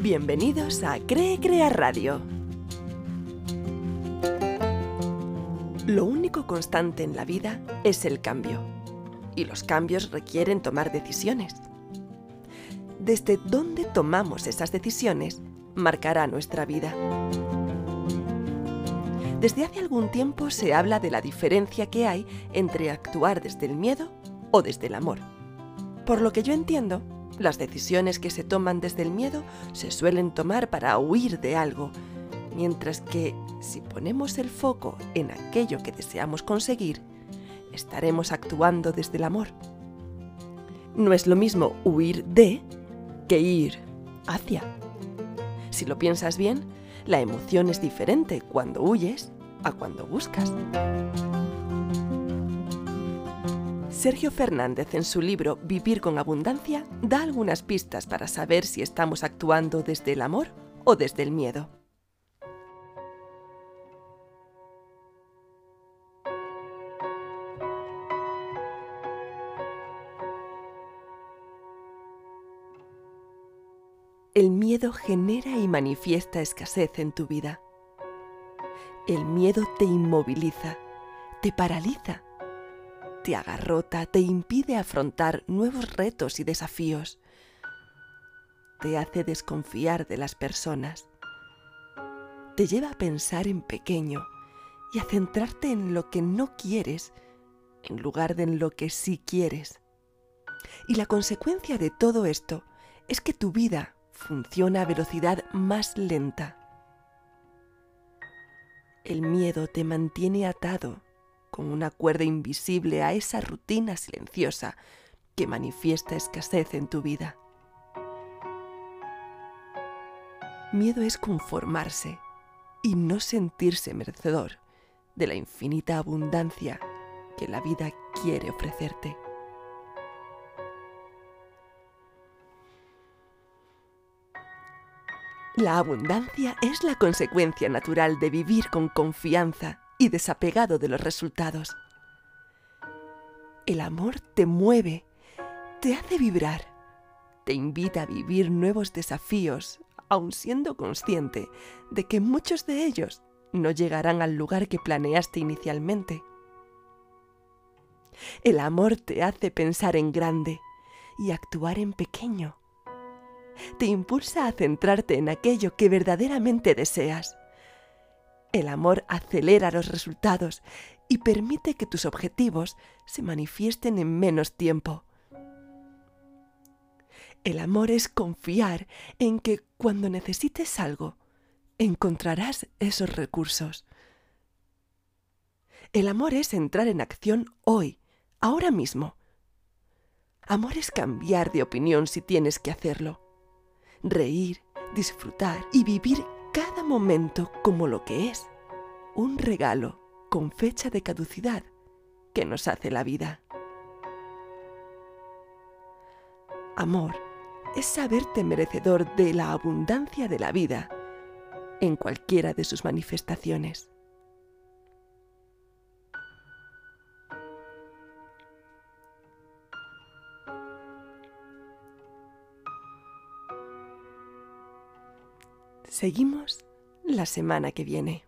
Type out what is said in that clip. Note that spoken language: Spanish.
Bienvenidos a Cree Crea Radio. Lo único constante en la vida es el cambio. Y los cambios requieren tomar decisiones. Desde dónde tomamos esas decisiones marcará nuestra vida. Desde hace algún tiempo se habla de la diferencia que hay entre actuar desde el miedo o desde el amor. Por lo que yo entiendo, las decisiones que se toman desde el miedo se suelen tomar para huir de algo, mientras que si ponemos el foco en aquello que deseamos conseguir, estaremos actuando desde el amor. No es lo mismo huir de que ir hacia. Si lo piensas bien, la emoción es diferente cuando huyes a cuando buscas. Sergio Fernández en su libro Vivir con Abundancia da algunas pistas para saber si estamos actuando desde el amor o desde el miedo. El miedo genera y manifiesta escasez en tu vida. El miedo te inmoviliza, te paraliza te agarrota, te impide afrontar nuevos retos y desafíos. Te hace desconfiar de las personas. Te lleva a pensar en pequeño y a centrarte en lo que no quieres en lugar de en lo que sí quieres. Y la consecuencia de todo esto es que tu vida funciona a velocidad más lenta. El miedo te mantiene atado con una cuerda invisible a esa rutina silenciosa que manifiesta escasez en tu vida. Miedo es conformarse y no sentirse merecedor de la infinita abundancia que la vida quiere ofrecerte. La abundancia es la consecuencia natural de vivir con confianza y desapegado de los resultados. El amor te mueve, te hace vibrar, te invita a vivir nuevos desafíos, aun siendo consciente de que muchos de ellos no llegarán al lugar que planeaste inicialmente. El amor te hace pensar en grande y actuar en pequeño. Te impulsa a centrarte en aquello que verdaderamente deseas el amor acelera los resultados y permite que tus objetivos se manifiesten en menos tiempo. El amor es confiar en que cuando necesites algo, encontrarás esos recursos. El amor es entrar en acción hoy, ahora mismo. Amor es cambiar de opinión si tienes que hacerlo. Reír, disfrutar y vivir cada momento como lo que es, un regalo con fecha de caducidad que nos hace la vida. Amor es saberte merecedor de la abundancia de la vida en cualquiera de sus manifestaciones. Seguimos la semana que viene.